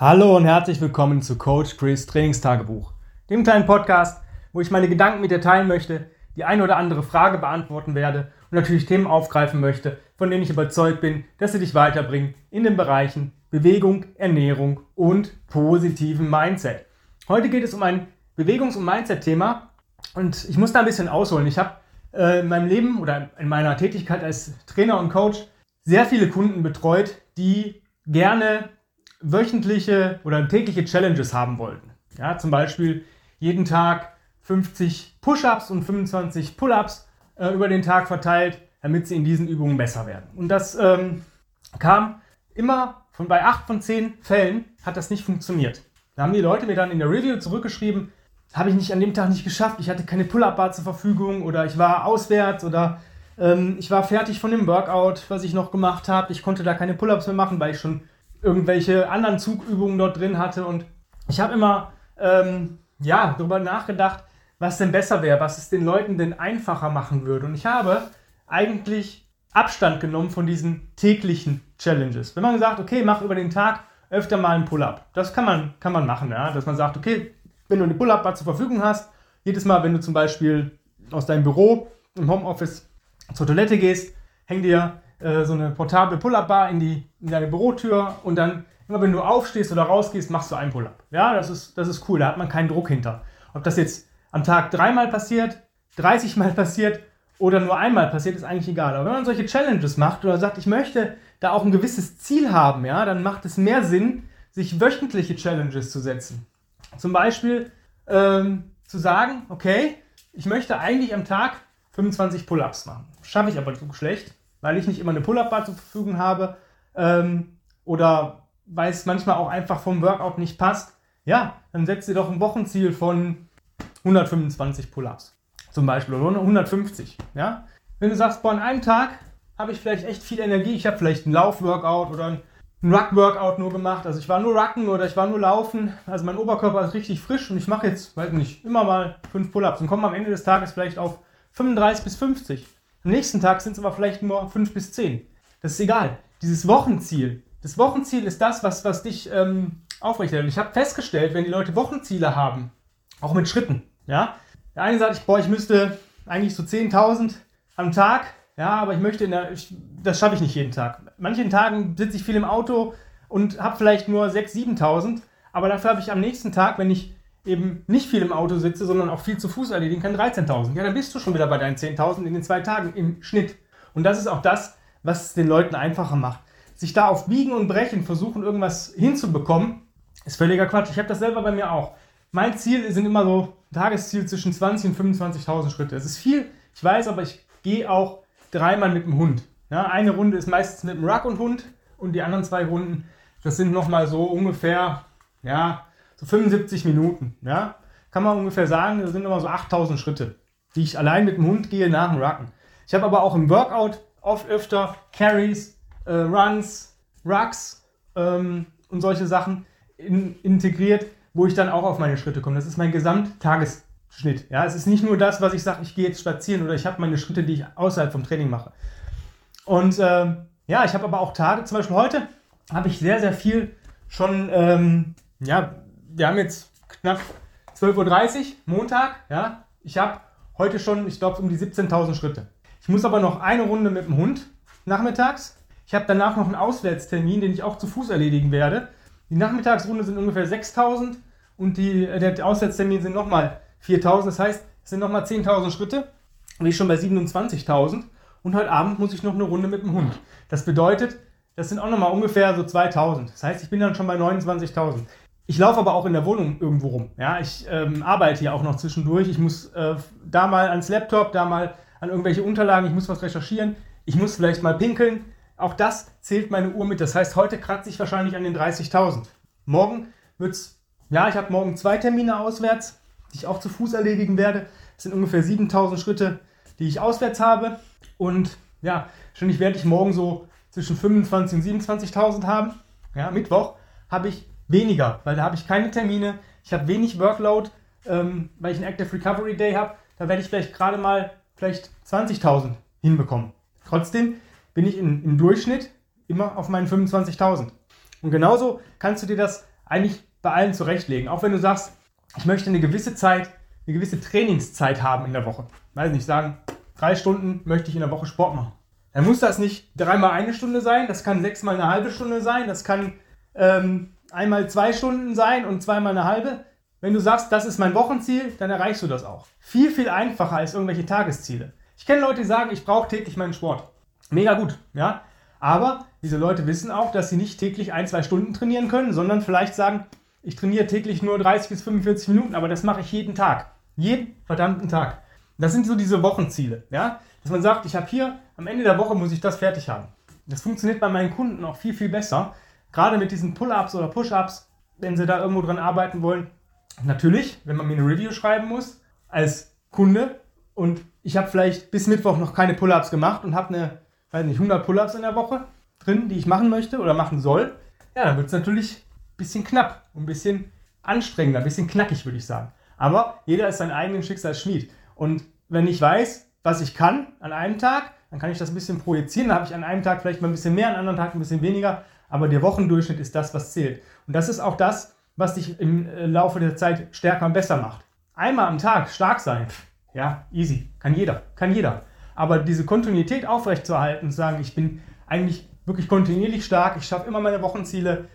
Hallo und herzlich willkommen zu Coach Chris Trainingstagebuch, dem kleinen Podcast, wo ich meine Gedanken mit dir teilen möchte, die eine oder andere Frage beantworten werde und natürlich Themen aufgreifen möchte, von denen ich überzeugt bin, dass sie dich weiterbringen in den Bereichen Bewegung, Ernährung und positiven Mindset. Heute geht es um ein Bewegungs- und Mindset-Thema und ich muss da ein bisschen ausholen. Ich habe äh, in meinem Leben oder in meiner Tätigkeit als Trainer und Coach sehr viele Kunden betreut, die gerne wöchentliche oder tägliche Challenges haben wollten. Ja, zum Beispiel jeden Tag 50 Push-ups und 25 Pull-ups äh, über den Tag verteilt, damit sie in diesen Übungen besser werden. Und das ähm, kam immer von bei 8 von 10 Fällen hat das nicht funktioniert. Da haben die Leute mir dann in der Review zurückgeschrieben, habe ich nicht an dem Tag nicht geschafft, ich hatte keine Pull-up-Bar zur Verfügung oder ich war auswärts oder ähm, ich war fertig von dem Workout, was ich noch gemacht habe. Ich konnte da keine Pull-ups mehr machen, weil ich schon irgendwelche anderen Zugübungen dort drin hatte. Und ich habe immer ähm, ja, darüber nachgedacht, was denn besser wäre, was es den Leuten denn einfacher machen würde. Und ich habe eigentlich Abstand genommen von diesen täglichen Challenges. Wenn man sagt, okay, mach über den Tag öfter mal einen Pull-up. Das kann man, kann man machen, ja? dass man sagt, okay, wenn du eine Pull-up-Bar zur Verfügung hast, jedes Mal, wenn du zum Beispiel aus deinem Büro im Homeoffice zur Toilette gehst, häng dir äh, so eine portable Pull-Up-Bar in, in deine Bürotür und dann immer wenn du aufstehst oder rausgehst, machst du einen Pull-Up. Ja, das ist, das ist cool, da hat man keinen Druck hinter. Ob das jetzt am Tag dreimal passiert, 30 Mal passiert oder nur einmal passiert, ist eigentlich egal. Aber wenn man solche Challenges macht oder sagt, ich möchte da auch ein gewisses Ziel haben, ja, dann macht es mehr Sinn, sich wöchentliche Challenges zu setzen. Zum Beispiel ähm, zu sagen, okay, ich möchte eigentlich am Tag 25 Pull-ups machen. Schaffe ich aber so schlecht weil ich nicht immer eine Pull-Up-Bar zur Verfügung habe ähm, oder weil es manchmal auch einfach vom Workout nicht passt, ja, dann setzt ihr doch ein Wochenziel von 125 Pull-Ups zum Beispiel oder 150. Ja? Wenn du sagst, boah, an einem Tag habe ich vielleicht echt viel Energie, ich habe vielleicht ein Lauf-Workout oder ein Ruck-Workout nur gemacht, also ich war nur Rucken oder ich war nur Laufen, also mein Oberkörper ist richtig frisch und ich mache jetzt, weiß nicht, immer mal 5 Pull-Ups und komme am Ende des Tages vielleicht auf 35 bis 50. Am nächsten Tag sind es aber vielleicht nur 5 bis 10. Das ist egal. Dieses Wochenziel, das Wochenziel ist das, was, was dich ähm, aufrechterhält. Ich habe festgestellt, wenn die Leute Wochenziele haben, auch mit Schritten, ja, der eine sagt, ich, boah, ich müsste eigentlich so 10.000 am Tag, ja, aber ich möchte, in der, ich, das schaffe ich nicht jeden Tag. Manchen Tagen sitze ich viel im Auto und habe vielleicht nur 6.000, 7.000, aber dafür habe ich am nächsten Tag, wenn ich eben nicht viel im Auto sitze, sondern auch viel zu Fuß erledigen kann, 13.000. Ja, dann bist du schon wieder bei deinen 10.000 in den zwei Tagen im Schnitt. Und das ist auch das, was es den Leuten einfacher macht. Sich da auf Biegen und Brechen versuchen, irgendwas hinzubekommen, ist völliger Quatsch. Ich habe das selber bei mir auch. Mein Ziel sind immer so Tagesziel zwischen 20 und 25.000 Schritte. Es ist viel, ich weiß, aber ich gehe auch dreimal mit dem Hund. Ja, eine Runde ist meistens mit dem Ruck und Hund und die anderen zwei Runden, das sind nochmal so ungefähr, ja, so 75 Minuten. Ja? Kann man ungefähr sagen, das sind immer so 8000 Schritte, die ich allein mit dem Hund gehe nach dem Rucken. Ich habe aber auch im Workout oft öfter Carries, äh, Runs, Rucks ähm, und solche Sachen in, integriert, wo ich dann auch auf meine Schritte komme. Das ist mein Gesamttagesschnitt. Ja? Es ist nicht nur das, was ich sage, ich gehe jetzt spazieren oder ich habe meine Schritte, die ich außerhalb vom Training mache. Und ähm, ja, ich habe aber auch Tage, zum Beispiel heute habe ich sehr, sehr viel schon ähm, ja, wir haben jetzt knapp 12.30 Uhr, Montag, ja. Ich habe heute schon, ich glaube, um die 17.000 Schritte. Ich muss aber noch eine Runde mit dem Hund nachmittags. Ich habe danach noch einen Auswärtstermin, den ich auch zu Fuß erledigen werde. Die Nachmittagsrunde sind ungefähr 6.000 und die, äh, der Auswärtstermin sind nochmal 4.000. Das heißt, es sind nochmal 10.000 Schritte. Und ich schon bei 27.000. Und heute Abend muss ich noch eine Runde mit dem Hund. Das bedeutet, das sind auch nochmal ungefähr so 2.000. Das heißt, ich bin dann schon bei 29.000. Ich laufe aber auch in der Wohnung irgendwo rum. Ja, ich ähm, arbeite ja auch noch zwischendurch. Ich muss äh, da mal ans Laptop, da mal an irgendwelche Unterlagen. Ich muss was recherchieren. Ich muss vielleicht mal pinkeln. Auch das zählt meine Uhr mit. Das heißt, heute kratze ich wahrscheinlich an den 30.000. Morgen wird es, ja, ich habe morgen zwei Termine auswärts, die ich auch zu Fuß erledigen werde. Das sind ungefähr 7.000 Schritte, die ich auswärts habe. Und ja, wahrscheinlich werde ich morgen so zwischen 25.000 und 27.000 haben. Ja, Mittwoch habe ich weniger, weil da habe ich keine Termine, ich habe wenig Workload, ähm, weil ich einen Active Recovery Day habe, da werde ich vielleicht gerade mal vielleicht 20.000 hinbekommen. Trotzdem bin ich in, im Durchschnitt immer auf meinen 25.000. Und genauso kannst du dir das eigentlich bei allen zurechtlegen. Auch wenn du sagst, ich möchte eine gewisse Zeit, eine gewisse Trainingszeit haben in der Woche. Weiß nicht, sagen, drei Stunden möchte ich in der Woche Sport machen. Dann muss das nicht dreimal eine Stunde sein, das kann sechsmal eine halbe Stunde sein, das kann ähm, einmal zwei Stunden sein und zweimal eine halbe. Wenn du sagst, das ist mein Wochenziel, dann erreichst du das auch. Viel, viel einfacher als irgendwelche Tagesziele. Ich kenne Leute, die sagen, ich brauche täglich meinen Sport. Mega gut, ja. Aber diese Leute wissen auch, dass sie nicht täglich ein, zwei Stunden trainieren können, sondern vielleicht sagen, ich trainiere täglich nur 30 bis 45 Minuten, aber das mache ich jeden Tag. Jeden verdammten Tag. Das sind so diese Wochenziele, ja. Dass man sagt, ich habe hier, am Ende der Woche muss ich das fertig haben. Das funktioniert bei meinen Kunden auch viel, viel besser. Gerade mit diesen Pull-Ups oder Push-Ups, wenn sie da irgendwo dran arbeiten wollen. Natürlich, wenn man mir eine Review schreiben muss, als Kunde und ich habe vielleicht bis Mittwoch noch keine Pull-Ups gemacht und habe eine, weiß nicht, 100 Pull-Ups in der Woche drin, die ich machen möchte oder machen soll, ja, dann wird es natürlich ein bisschen knapp, ein bisschen anstrengender, ein bisschen knackig, würde ich sagen. Aber jeder ist sein eigenen Schicksalsschmied. Und wenn ich weiß, was ich kann an einem Tag, dann kann ich das ein bisschen projizieren. Dann habe ich an einem Tag vielleicht mal ein bisschen mehr, an anderen Tag ein bisschen weniger. Aber der Wochendurchschnitt ist das, was zählt. Und das ist auch das, was dich im äh, Laufe der Zeit stärker und besser macht. Einmal am Tag stark sein, ja, easy. Kann jeder. Kann jeder. Aber diese Kontinuität aufrechtzuerhalten und sagen, ich bin eigentlich wirklich kontinuierlich stark, ich schaffe immer meine Wochenziele,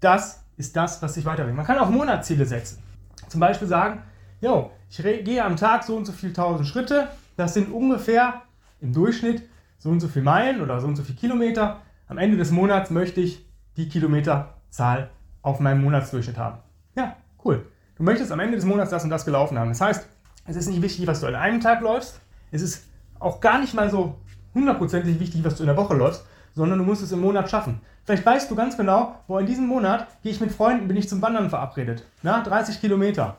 das ist das, was sich weiterbringt. Man kann auch Monatsziele setzen. Zum Beispiel sagen, yo, ich gehe am Tag so und so viele tausend Schritte, das sind ungefähr im Durchschnitt so und so viele Meilen oder so und so viele Kilometer. Am Ende des Monats möchte ich die Kilometerzahl auf meinem Monatsdurchschnitt haben. Ja, cool. Du möchtest am Ende des Monats das und das gelaufen haben. Das heißt, es ist nicht wichtig, was du an einem Tag läufst. Es ist auch gar nicht mal so hundertprozentig wichtig, was du in der Woche läufst, sondern du musst es im Monat schaffen. Vielleicht weißt du ganz genau, wo in diesem Monat gehe ich mit Freunden, bin ich zum Wandern verabredet. Na, 30 Kilometer.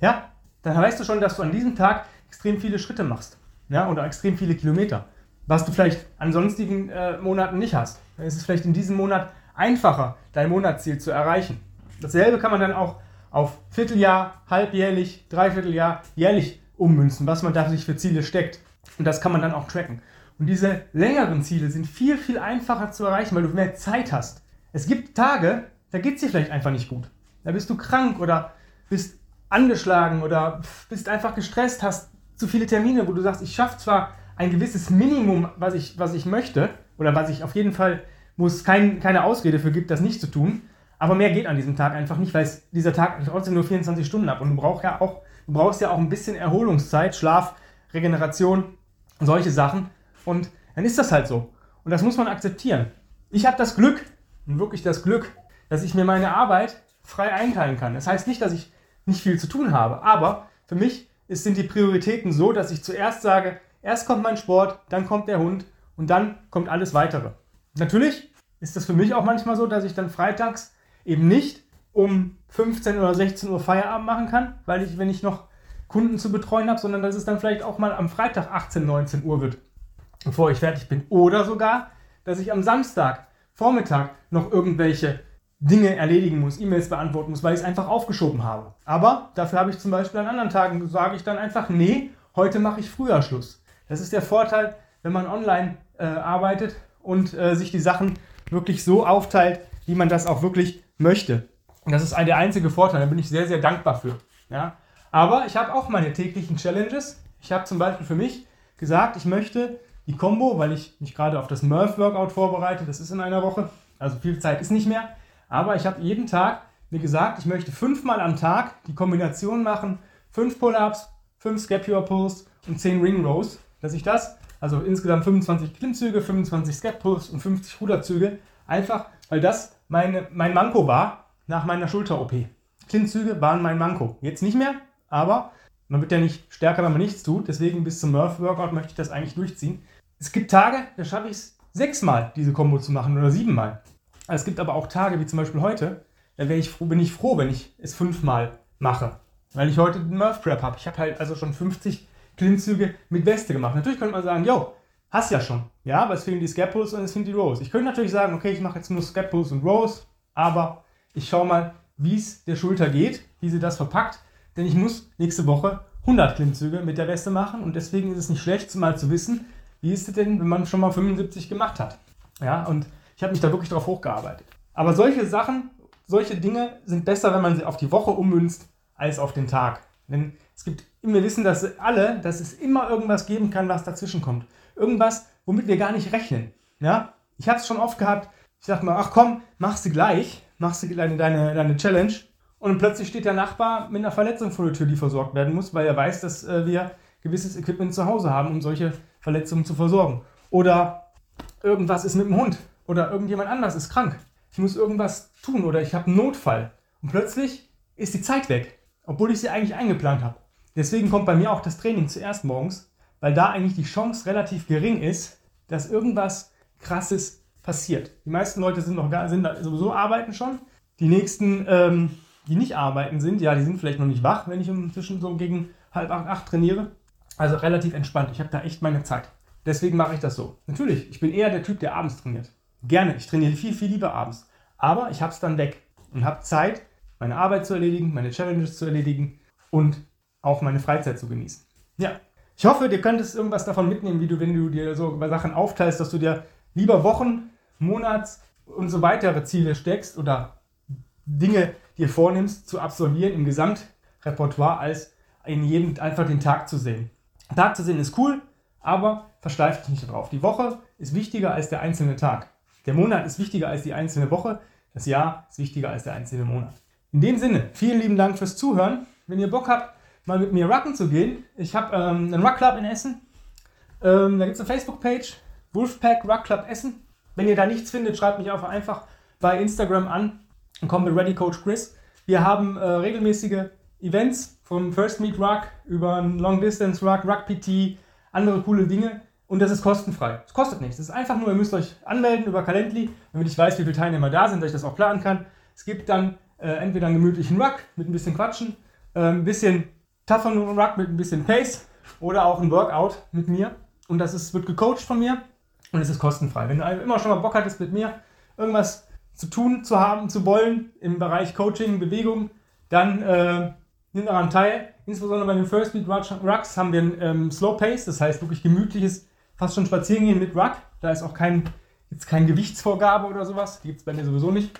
Ja, dann weißt du schon, dass du an diesem Tag extrem viele Schritte machst. Ja, oder extrem viele Kilometer. Was du vielleicht an sonstigen äh, Monaten nicht hast. Dann ist es vielleicht in diesem Monat einfacher, dein Monatsziel zu erreichen. Dasselbe kann man dann auch auf Vierteljahr, halbjährlich, Dreivierteljahr, jährlich ummünzen, was man da sich für Ziele steckt. Und das kann man dann auch tracken. Und diese längeren Ziele sind viel, viel einfacher zu erreichen, weil du mehr Zeit hast. Es gibt Tage, da geht es dir vielleicht einfach nicht gut. Da bist du krank oder bist angeschlagen oder bist einfach gestresst, hast zu viele Termine, wo du sagst, ich schaffe zwar ein gewisses Minimum, was ich, was ich möchte, oder was ich auf jeden Fall, wo es kein, keine Ausrede für gibt, das nicht zu tun, aber mehr geht an diesem Tag einfach nicht, weil dieser Tag trotzdem nur 24 Stunden ab und du brauchst ja auch, du brauchst ja auch ein bisschen Erholungszeit, Schlaf, Regeneration, solche Sachen. Und dann ist das halt so. Und das muss man akzeptieren. Ich habe das Glück, und wirklich das Glück, dass ich mir meine Arbeit frei einteilen kann. Das heißt nicht, dass ich nicht viel zu tun habe, aber für mich ist, sind die Prioritäten so, dass ich zuerst sage, erst kommt mein Sport, dann kommt der Hund und dann kommt alles weitere. Natürlich ist das für mich auch manchmal so, dass ich dann freitags eben nicht um 15 oder 16 Uhr Feierabend machen kann, weil ich, wenn ich noch Kunden zu betreuen habe, sondern dass es dann vielleicht auch mal am Freitag 18, 19 Uhr wird, bevor ich fertig bin. Oder sogar, dass ich am Samstag, Vormittag noch irgendwelche Dinge erledigen muss, E-Mails beantworten muss, weil ich es einfach aufgeschoben habe. Aber dafür habe ich zum Beispiel an anderen Tagen, sage ich dann einfach, nee, heute mache ich früher Schluss. Das ist der Vorteil, wenn man online äh, arbeitet und äh, sich die Sachen wirklich so aufteilt, wie man das auch wirklich möchte. Das ist der einzige Vorteil, da bin ich sehr, sehr dankbar für. Ja? Aber ich habe auch meine täglichen Challenges. Ich habe zum Beispiel für mich gesagt, ich möchte die Combo, weil ich mich gerade auf das Murph-Workout vorbereite, das ist in einer Woche, also viel Zeit ist nicht mehr, aber ich habe jeden Tag mir gesagt, ich möchte fünfmal am Tag die Kombination machen, fünf Pull-Ups, fünf Scapular Pulls und zehn Ring Rows, dass ich das, also insgesamt 25 Klimmzüge, 25 Scap Pulls und 50 Ruderzüge, einfach, weil das meine, mein Manko war nach meiner Schulter-OP. Klimmzüge waren mein Manko. Jetzt nicht mehr, aber man wird ja nicht stärker, wenn man nichts tut. Deswegen bis zum Murph-Workout möchte ich das eigentlich durchziehen. Es gibt Tage, da schaffe ich es sechsmal, diese Kombo zu machen oder siebenmal. Es gibt aber auch Tage, wie zum Beispiel heute, da ich froh, bin ich froh, wenn ich es fünfmal mache. Weil ich heute den Murph Prep habe. Ich habe halt also schon 50 Klimmzüge mit Weste gemacht. Natürlich könnte man sagen, yo, hast ja schon. Ja, aber es fehlen die Scap Pulls und es fehlen die Rows. Ich könnte natürlich sagen, okay, ich mache jetzt nur Scap Pulls und Rows, aber ich schaue mal, wie es der Schulter geht, wie sie das verpackt. Denn ich muss nächste Woche 100 Klimmzüge mit der Weste machen und deswegen ist es nicht schlecht, mal zu wissen, wie ist es denn, wenn man schon mal 75 gemacht hat. Ja, und ich habe mich da wirklich drauf hochgearbeitet. Aber solche Sachen solche Dinge sind besser, wenn man sie auf die Woche ummünzt, als auf den Tag. Denn es gibt, wir wissen dass alle, dass es immer irgendwas geben kann, was dazwischen kommt. Irgendwas, womit wir gar nicht rechnen. Ja? Ich habe es schon oft gehabt, ich sag mal, ach komm, machst du gleich, machst du deine, deine, deine Challenge und plötzlich steht der Nachbar mit einer Verletzung vor der Tür, die versorgt werden muss, weil er weiß, dass äh, wir gewisses Equipment zu Hause haben, um solche Verletzungen zu versorgen. Oder irgendwas ist mit dem Hund oder irgendjemand anders ist krank. Ich muss irgendwas tun oder ich habe einen Notfall. Und plötzlich ist die Zeit weg, obwohl ich sie eigentlich eingeplant habe. Deswegen kommt bei mir auch das Training zuerst morgens, weil da eigentlich die Chance relativ gering ist, dass irgendwas Krasses passiert. Die meisten Leute sind noch gar, sind sowieso arbeiten schon. Die nächsten, ähm, die nicht arbeiten sind, ja, die sind vielleicht noch nicht wach, wenn ich inzwischen so gegen halb acht, acht trainiere. Also relativ entspannt. Ich habe da echt meine Zeit. Deswegen mache ich das so. Natürlich, ich bin eher der Typ, der abends trainiert. Gerne. Ich trainiere viel, viel lieber abends. Aber ich habe es dann weg und habe Zeit, meine Arbeit zu erledigen, meine Challenges zu erledigen und auch meine Freizeit zu genießen. Ja, ich hoffe, dir könntest irgendwas davon mitnehmen, wie du, wenn du dir so über Sachen aufteilst, dass du dir lieber Wochen, Monats und so weitere Ziele steckst oder Dinge dir vornimmst zu absolvieren im Gesamtrepertoire, als in jedem einfach den Tag zu sehen. Tag zu sehen ist cool, aber versteift dich nicht drauf. Die Woche ist wichtiger als der einzelne Tag. Der Monat ist wichtiger als die einzelne Woche. Das Jahr ist wichtiger als der einzelne Monat. In dem Sinne, vielen lieben Dank fürs Zuhören. Wenn ihr Bock habt, mal mit mir rucken zu gehen, ich habe ähm, einen Ruck Club in Essen. Ähm, da gibt es eine Facebook-Page, Wolfpack Ruck Club Essen. Wenn ihr da nichts findet, schreibt mich einfach bei Instagram an und kommt mit Ready Coach Chris. Wir haben äh, regelmäßige Events vom First Meet Ruck über einen Long Distance Ruck, Ruck PT, andere coole Dinge. Und das ist kostenfrei. Es kostet nichts. Es ist einfach nur, ihr müsst euch anmelden über Calendly, damit ich weiß, wie viele Teilnehmer da sind, dass ich das einen gemütlichen Ruck mit ein bisschen Pace oder auch ein Workout mit mir. Und das ist, wird gecoacht von mir und es ist kostenfrei. Wenn du immer schon mal Bock hattest, mit mir irgendwas zu tun, zu haben, zu wollen im Bereich Coaching, Bewegung, dann äh, nimm daran teil. Insbesondere bei den First Beat Rucks haben wir ein ähm, Slow Pace, das heißt wirklich gemütliches, fast schon spazieren gehen mit Ruck. Da ist auch kein, jetzt keine Gewichtsvorgabe oder sowas, die gibt es bei mir sowieso nicht.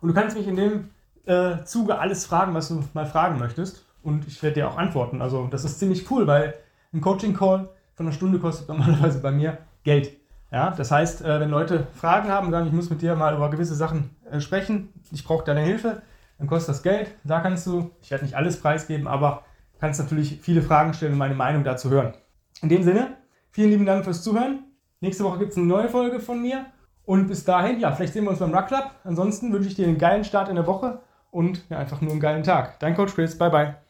Und du kannst mich in dem äh, Zuge alles fragen, was du mal fragen möchtest. Und ich werde dir auch antworten. Also das ist ziemlich cool, weil ein Coaching-Call von einer Stunde kostet normalerweise bei mir Geld. Ja, das heißt, äh, wenn Leute Fragen haben, sagen, ich muss mit dir mal über gewisse Sachen äh, sprechen, ich brauche deine Hilfe, dann kostet das Geld. Da kannst du, ich werde nicht alles preisgeben, aber kannst natürlich viele Fragen stellen und meine Meinung dazu hören. In dem Sinne, vielen lieben Dank fürs Zuhören. Nächste Woche gibt es eine neue Folge von mir. Und bis dahin, ja, vielleicht sehen wir uns beim Ruck Club. Ansonsten wünsche ich dir einen geilen Start in der Woche und ja, einfach nur einen geilen Tag. Dein Coach Chris, bye bye.